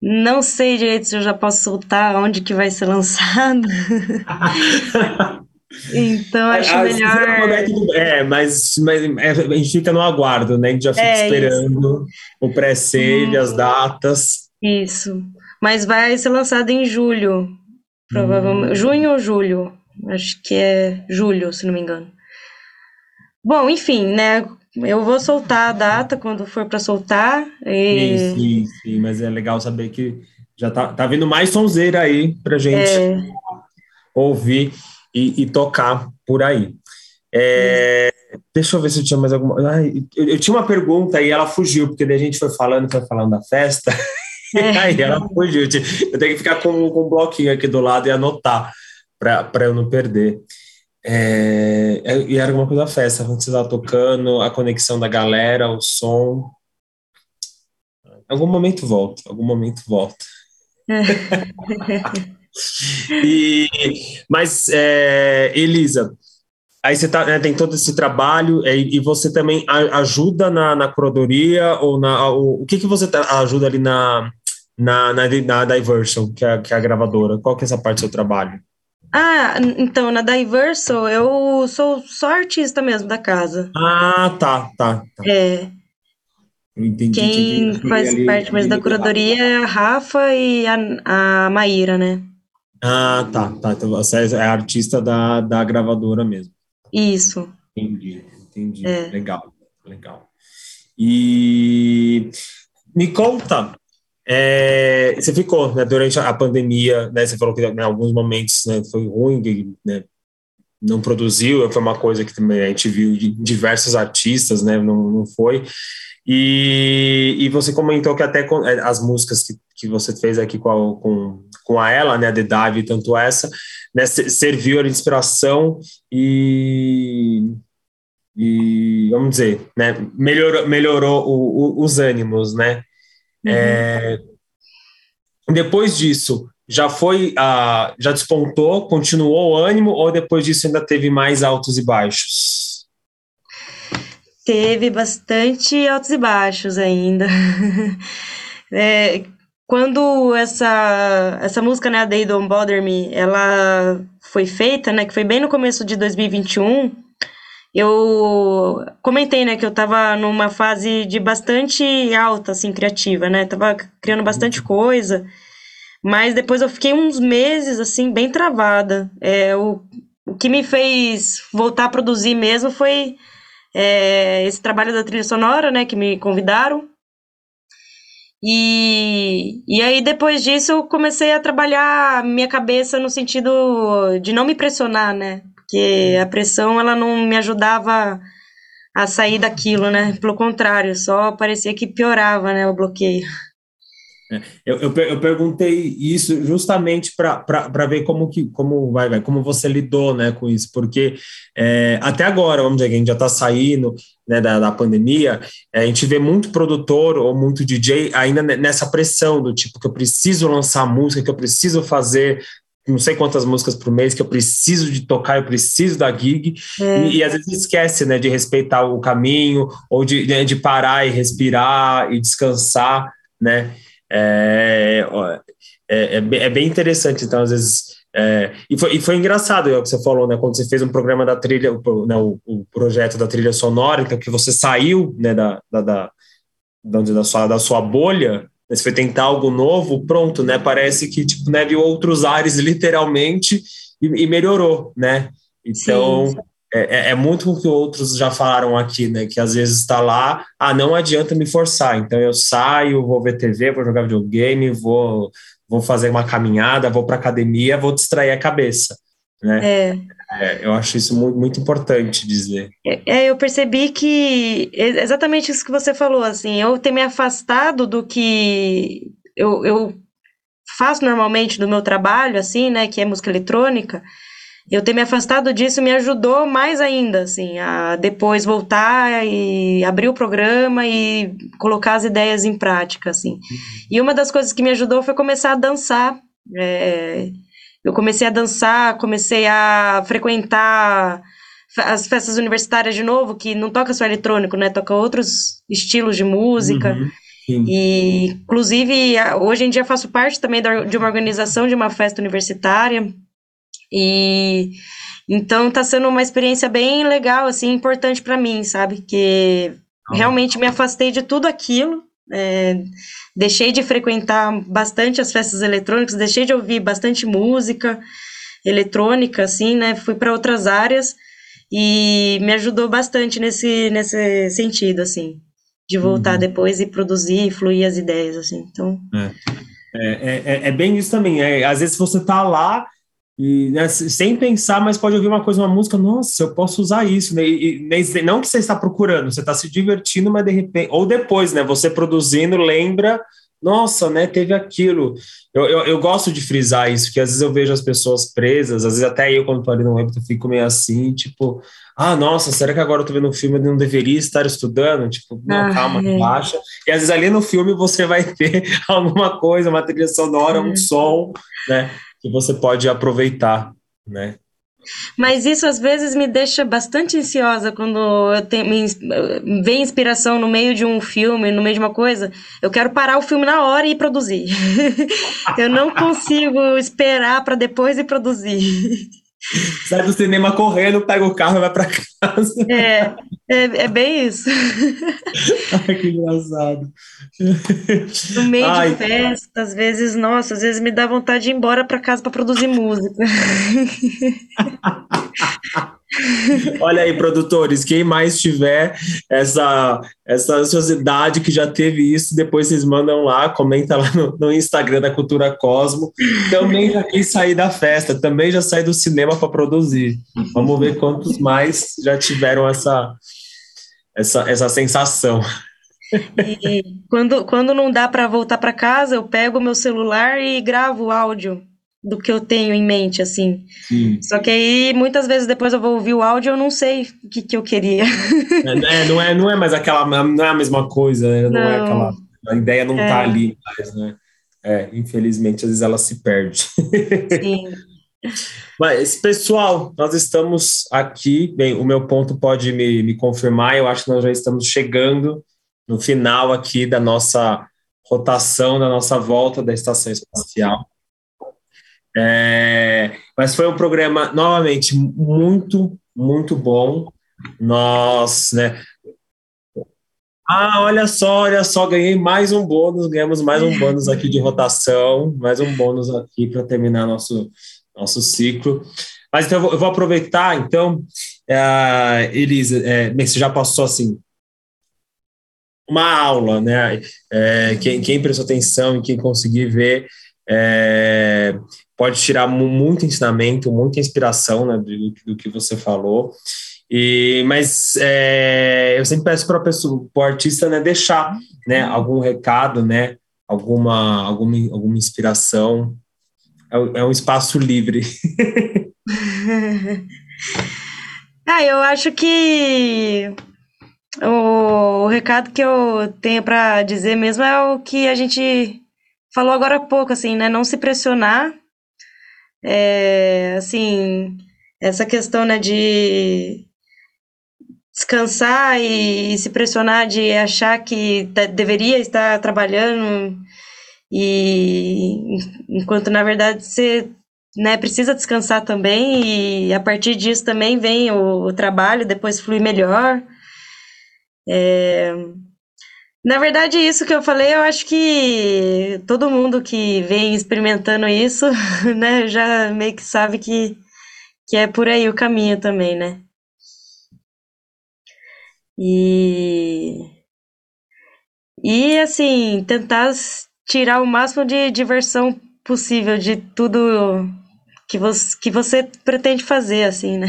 não sei direito se eu já posso soltar onde que vai ser lançado. Então, acho a, melhor. É, mas, mas é, a gente fica no aguardo, né? A gente já fica é, esperando isso. o pré-save, hum, as datas. Isso. Mas vai ser lançado em julho, provavelmente. Hum. Junho ou julho? Acho que é julho, se não me engano. Bom, enfim, né? Eu vou soltar a data quando for para soltar. E... Sim, sim, sim, mas é legal saber que já tá, tá vindo mais sonzeira aí pra gente é... ouvir e, e tocar por aí. É, deixa eu ver se eu tinha mais alguma. Ai, eu, eu, tinha uma pergunta e ela fugiu, porque daí a gente foi falando, foi falando da festa, é. e aí ela fugiu. Eu tenho que ficar com, com um bloquinho aqui do lado e anotar para eu não perder. É, é, e era alguma coisa da festa, quando você estava tocando, a conexão da galera, o som. Algum momento volta, algum momento volta. E, mas, é, Elisa, aí você tá, né, tem todo esse trabalho é, e você também ajuda na, na curadoria ou na o, o que que você tá, ajuda ali na na, na, na Diversion, que é, que é a gravadora? Qual que é essa parte do seu trabalho? Ah, então, na Diverso eu sou só artista mesmo da casa. Ah, tá, tá. tá. É. Entendi, Quem entendi. faz parte mais da curadoria é a Rafa e a, a Maíra, né? Ah, tá, tá. Então você é artista da, da gravadora mesmo. Isso. Entendi, entendi. É. Legal, legal. E me conta, é, você ficou né, durante a pandemia, né, você falou que em alguns momentos né, foi ruim, né, não produziu, foi uma coisa que também a gente viu de diversos artistas, né, não, não foi. E, e você comentou que até é, as músicas que, que você fez aqui com a, com, com a ela, né, The Dive, tanto essa, né, serviu de inspiração e, e vamos dizer, né, melhorou, melhorou o, o, os ânimos, né? Uhum. É, depois disso, já foi, uh, já despontou, continuou o ânimo ou depois disso ainda teve mais altos e baixos? Teve bastante altos e baixos ainda. é, quando essa, essa música, né, a Day Don't Bother Me, ela foi feita, né, que foi bem no começo de 2021, eu comentei, né, que eu tava numa fase de bastante alta, assim, criativa, né, tava criando bastante uhum. coisa, mas depois eu fiquei uns meses, assim, bem travada. É, o, o que me fez voltar a produzir mesmo foi é, esse trabalho da trilha sonora, né, que me convidaram. E, e aí, depois disso, eu comecei a trabalhar minha cabeça no sentido de não me pressionar, né? Porque a pressão, ela não me ajudava a sair daquilo, né? Pelo contrário, só parecia que piorava, né, o bloqueio. Eu, eu, eu, perguntei isso justamente para ver como que como vai, vai, como você lidou né, com isso, porque é, até agora, vamos dizer, que a gente já está saindo né, da, da pandemia, é, a gente vê muito produtor ou muito DJ ainda nessa pressão do tipo que eu preciso lançar música, que eu preciso fazer não sei quantas músicas por mês que eu preciso de tocar, eu preciso da gig, é. e, e, às vezes esquece, né, de respeitar o caminho, ou de, de parar e respirar e descansar, né, É, é, é, é bem interessante, então, às vezes. É, e, foi, e foi engraçado é o que você falou, né? Quando você fez um programa da trilha, o, né, o, o projeto da trilha sonora, então que você saiu né, da, da, da, da, sua, da sua bolha, né, você foi tentar algo novo, pronto, né? Parece que tipo, né, viu outros ares literalmente e, e melhorou, né? Então, sim, sim. É, é, é, muito o que outros já falaram aqui, né? Que às vezes está lá, ah, não adianta me forçar. Então eu saio, vou ver TV, vou jogar videogame, vou, vou fazer uma caminhada, vou para academia, vou distrair a cabeça, né? É. É, eu acho isso muito, muito importante dizer. É, é eu percebi que exatamente isso que você falou, assim, eu ter me afastado do que eu, eu faço normalmente do meu trabalho, assim, né, que é música eletrônica, eu ter me afastado disso me ajudou mais ainda, assim, a depois voltar e abrir o programa e colocar as ideias em prática, assim. E uma das coisas que me ajudou foi começar a dançar. É, eu comecei a dançar, comecei a frequentar as festas universitárias de novo, que não toca só eletrônico, né? Toca outros estilos de música. Uhum, e, inclusive, hoje em dia faço parte também de uma organização de uma festa universitária e então tá sendo uma experiência bem legal, assim, importante para mim, sabe? Que realmente me afastei de tudo aquilo. É, deixei de frequentar bastante as festas eletrônicas, deixei de ouvir bastante música eletrônica, assim, né? Fui para outras áreas e me ajudou bastante nesse, nesse sentido, assim, de voltar uhum. depois e produzir, fluir as ideias, assim. Então. É. É, é, é, é bem isso também. É, às vezes você tá lá e né, sem pensar, mas pode ouvir uma coisa, uma música, nossa, eu posso usar isso, né? E, e não que você está procurando, você está se divertindo, mas de repente, ou depois, né? Você produzindo, lembra, nossa, né? Teve aquilo. Eu, eu, eu gosto de frisar isso, porque às vezes eu vejo as pessoas presas, às vezes até eu, quando estou ali no web, eu fico meio assim, tipo, ah, nossa, será que agora eu tô vendo um filme e não deveria estar estudando? Tipo, não, ah, calma, é. relaxa. E às vezes ali no filme você vai ter alguma coisa, uma trilha sonora, um som, né? Que você pode aproveitar, né? Mas isso às vezes me deixa bastante ansiosa quando eu tenho, me, vem inspiração no meio de um filme, no meio de uma coisa. Eu quero parar o filme na hora e produzir. eu não consigo esperar para depois e produzir. Sai do cinema correndo, pega o carro e vai para casa. É, é, é, bem isso. Ai, que engraçado. No meio Ai. de festa, às vezes, nossa, às vezes me dá vontade de ir embora para casa para produzir música. Olha aí, produtores, quem mais tiver essa, essa ansiosidade que já teve isso, depois vocês mandam lá, comenta lá no, no Instagram da Cultura Cosmo. Também já quis sair da festa, também já saí do cinema para produzir. Vamos ver quantos mais já tiveram essa, essa, essa sensação. E quando, quando não dá para voltar para casa, eu pego o meu celular e gravo áudio do que eu tenho em mente, assim. Sim. Só que aí, muitas vezes, depois eu vou ouvir o áudio e eu não sei o que, que eu queria. É, não, é, não é mais aquela, não é a mesma coisa, né? não, não é aquela, a ideia não tá é. tá ali mais, né? É, infelizmente, às vezes ela se perde. Sim. Mas, pessoal, nós estamos aqui, bem, o meu ponto pode me, me confirmar, eu acho que nós já estamos chegando no final aqui da nossa rotação, da nossa volta da estação espacial. É, mas foi um programa, novamente, muito, muito bom. Nós, né? Ah, olha só, olha só, ganhei mais um bônus, ganhamos mais um bônus aqui de rotação, mais um bônus aqui para terminar nosso, nosso ciclo. Mas então eu vou, aproveitar, então, é, Elisa, é, você já passou assim uma aula, né? É, quem, quem prestou atenção e quem conseguir ver, é, pode tirar muito ensinamento, muita inspiração né, do, do que você falou. E, mas é, eu sempre peço para o artista né, deixar né, algum recado, né, alguma, alguma, alguma inspiração. É, é um espaço livre. ah, eu acho que o, o recado que eu tenho para dizer mesmo é o que a gente falou agora há pouco, assim, né? Não se pressionar é, assim, essa questão né, de descansar e, se pressionar de achar que deveria estar trabalhando E enquanto na verdade você né, precisa descansar também, e a partir disso também vem o, o trabalho, depois flui melhor. É, na verdade, isso que eu falei, eu acho que todo mundo que vem experimentando isso, né, já meio que sabe que, que é por aí o caminho também, né? E, e assim, tentar tirar o máximo de diversão possível de tudo que você, que você pretende fazer, assim, né?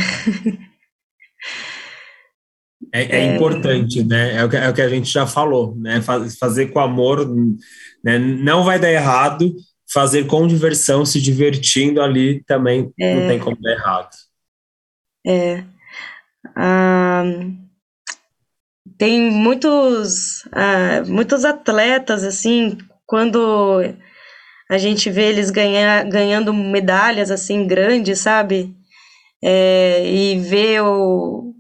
É, é, importante, né? É o, que, é o, que, a gente já falou, né? fazer com amor, né? não vai dar errado. Fazer com diversão, se divertindo ali também é, não tem como dar errado. É. Ah, tem muitos, ah, muitos atletas, assim, quando a gente vê eles ganhar, ganhando medalhas, assim, grandes, sabe? É, e ver o,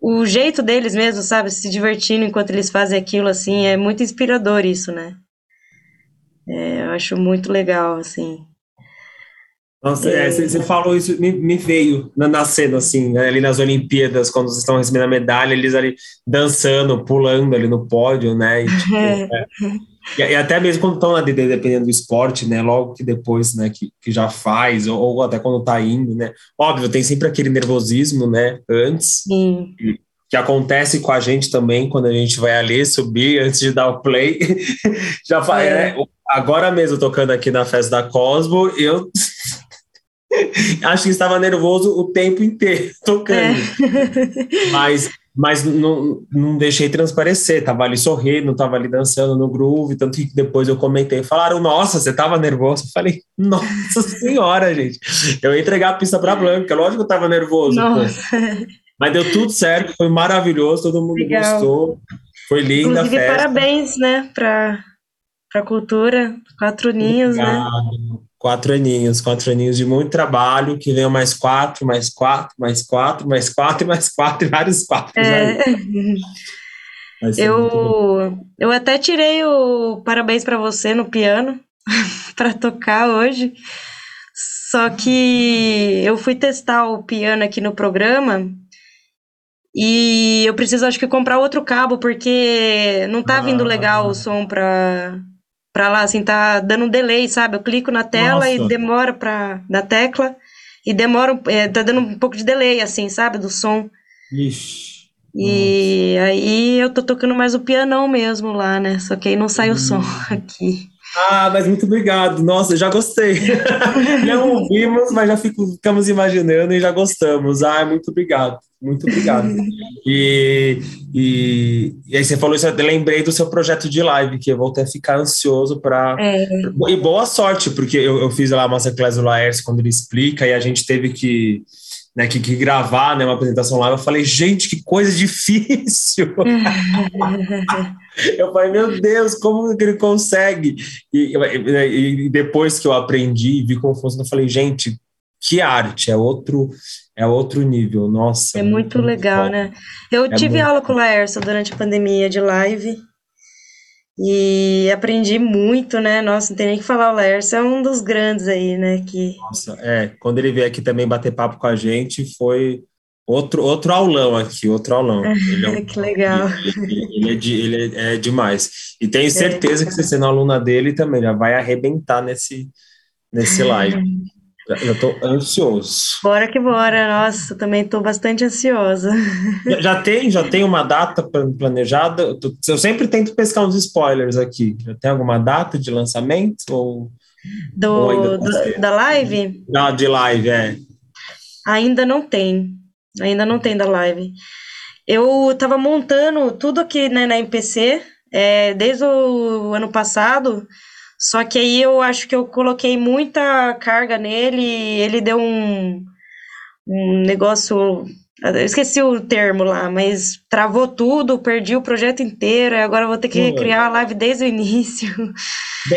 o jeito deles mesmo, sabe? Se divertindo enquanto eles fazem aquilo, assim, é muito inspirador isso, né? É, eu acho muito legal, assim. Nossa, é, você, falou isso, me, me veio na, na, cena, assim, né, ali nas Olimpíadas, quando vocês estão recebendo a medalha, eles ali dançando, pulando ali no pódio, né? E, tipo, é. E, e, até mesmo quando estão, dependendo do esporte, né? Logo que depois, né, que, que já faz, ou, ou até quando tá indo, né? Óbvio, tem sempre aquele nervosismo, né? Antes. Sim. Que, que acontece com a gente também quando a gente vai ali subir antes de dar o play. já faz, é. né, agora mesmo tocando aqui na festa da Cosmo, eu Acho que estava nervoso o tempo inteiro tocando. É. Mas, mas não, não deixei transparecer, tava ali sorrindo, tava ali dançando no groove, tanto que depois eu comentei, falaram, nossa, você tava nervoso? Eu falei, nossa senhora, gente, eu ia entregar a pista para Blanca, lógico que eu tava nervoso. Mas deu tudo certo, foi maravilhoso, todo mundo Legal. gostou, foi linda Inclusive, a festa. parabéns, né, para a cultura, quatro ninhos, né? Obrigado. né? Quatro aninhos, quatro aninhos de muito trabalho, que venham mais quatro, mais quatro, mais quatro, mais quatro, mais quatro, e vários quatro. É. Eu, eu até tirei o parabéns para você no piano para tocar hoje. Só que eu fui testar o piano aqui no programa e eu preciso, acho que, comprar outro cabo, porque não tá vindo legal o som para para lá, assim, tá dando um delay, sabe? Eu clico na tela Nossa. e demora para na tecla e demora, é, tá dando um pouco de delay, assim, sabe? Do som. Ixi. E Nossa. aí eu tô tocando mais o pianão mesmo lá, né? Só que aí não sai hum. o som aqui. Ah, mas muito obrigado. Nossa, já gostei. não ouvimos, mas já ficamos imaginando e já gostamos. Ah, muito obrigado. Muito obrigado. e, e, e, aí você falou isso, eu lembrei do seu projeto de live, que eu vou até ficar ansioso para. É. E boa sorte, porque eu, eu fiz lá a Masterclass do Laércio quando ele explica, e a gente teve que né, que, que, gravar né, uma apresentação lá, eu falei, gente, que coisa difícil! eu falei, meu Deus, como que ele consegue? E, e, e, depois que eu aprendi e vi como funciona, eu falei, gente, que arte, é outro, é outro nível, nossa. É muito, muito legal, bom. né? Eu é tive muito... aula com o Laércio durante a pandemia de live, e aprendi muito, né? Nossa, não tem nem que falar, o Laércio é um dos grandes aí, né? Que... Nossa, é, quando ele veio aqui também bater papo com a gente, foi outro, outro aulão aqui, outro aulão. É um, que legal. Ele, ele, é de, ele é demais. E tenho certeza é. que você sendo aluna dele também já vai arrebentar nesse, nesse live. Eu estou ansioso. Bora que bora, nossa, também estou bastante ansiosa. Já, já, tem, já tem uma data planejada? Eu sempre tento pescar uns spoilers aqui. Já tem alguma data de lançamento? Ou, do, ou do da live? Da, de live, é. Ainda não tem. Ainda não tem da live. Eu estava montando tudo aqui né, na MPC, é, desde o ano passado. Só que aí eu acho que eu coloquei muita carga nele e ele deu um, um negócio. Eu esqueci o termo lá, mas travou tudo, perdi o projeto inteiro, e agora vou ter que criar a live desde o início.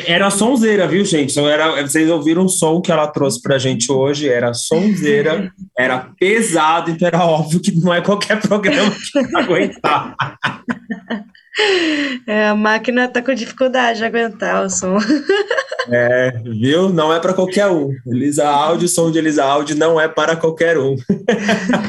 Era sonzeira, viu, gente? Era, vocês ouviram o som que ela trouxe pra gente hoje, era sonzeira, era pesado, então era óbvio que não é qualquer programa que vai aguentar. É, a máquina tá com dificuldade de aguentar o som. É, viu? Não é para qualquer um. Elisa Áudio, som de Elisa Áudio não é para qualquer um.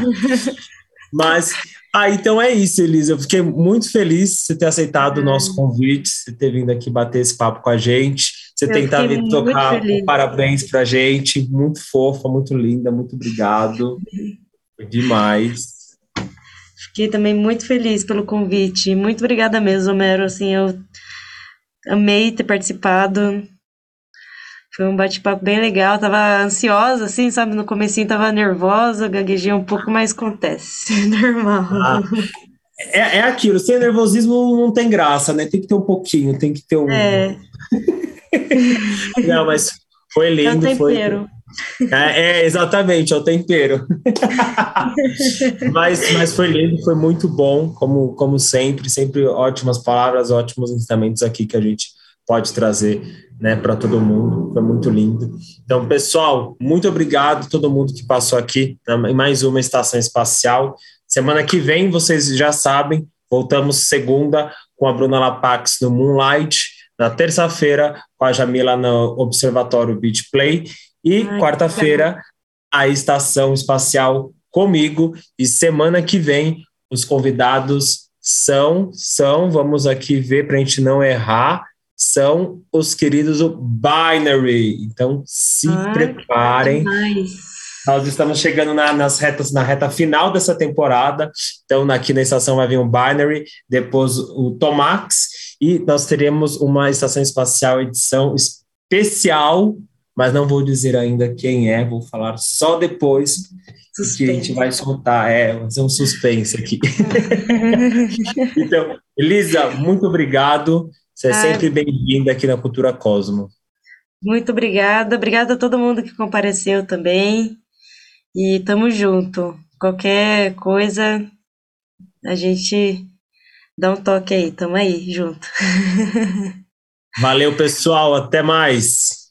Mas, ah, então é isso, Elisa. Eu fiquei muito feliz de você ter aceitado o nosso convite, você ter vindo aqui bater esse papo com a gente. Você Eu tentar vir tocar um parabéns pra gente. Muito fofa, muito linda, muito obrigado. Demais. Fiquei também muito feliz pelo convite. Muito obrigada mesmo, Homero. Assim, eu amei ter participado. Foi um bate-papo bem legal. Tava ansiosa, assim, sabe? No comecinho tava nervosa, gaguejei um pouco, mas acontece. Normal. Ah, é, é aquilo, sem nervosismo não tem graça, né? Tem que ter um pouquinho, tem que ter um. É, Não, mas foi é o lindo, foi. É, é, exatamente, é o tempero. mas, mas foi lindo, foi muito bom, como, como sempre, sempre ótimas palavras, ótimos ensinamentos aqui que a gente pode trazer né, para todo mundo. Foi muito lindo. Então, pessoal, muito obrigado a todo mundo que passou aqui em mais uma estação espacial. Semana que vem, vocês já sabem, voltamos segunda com a Bruna Lapax no Moonlight, na terça-feira com a Jamila no Observatório Beach Play e quarta-feira a estação espacial comigo. E semana que vem os convidados são são vamos aqui ver para a gente não errar são os queridos do Binary. Então se Ai, preparem. nós estamos chegando na, nas retas, na reta final dessa temporada. Então, aqui na estação vai vir o Binary, depois o Tomax, e nós teremos uma estação espacial edição especial, mas não vou dizer ainda quem é, vou falar só depois que a gente vai soltar. É, vai ser um suspense aqui. então, Elisa, muito obrigado. Você é Ah. sempre bem-vinda aqui na Cultura Cosmo. Muito obrigada. Obrigada a todo mundo que compareceu também. E tamo junto. Qualquer coisa, a gente dá um toque aí. Tamo aí, junto. Valeu, pessoal. Até mais.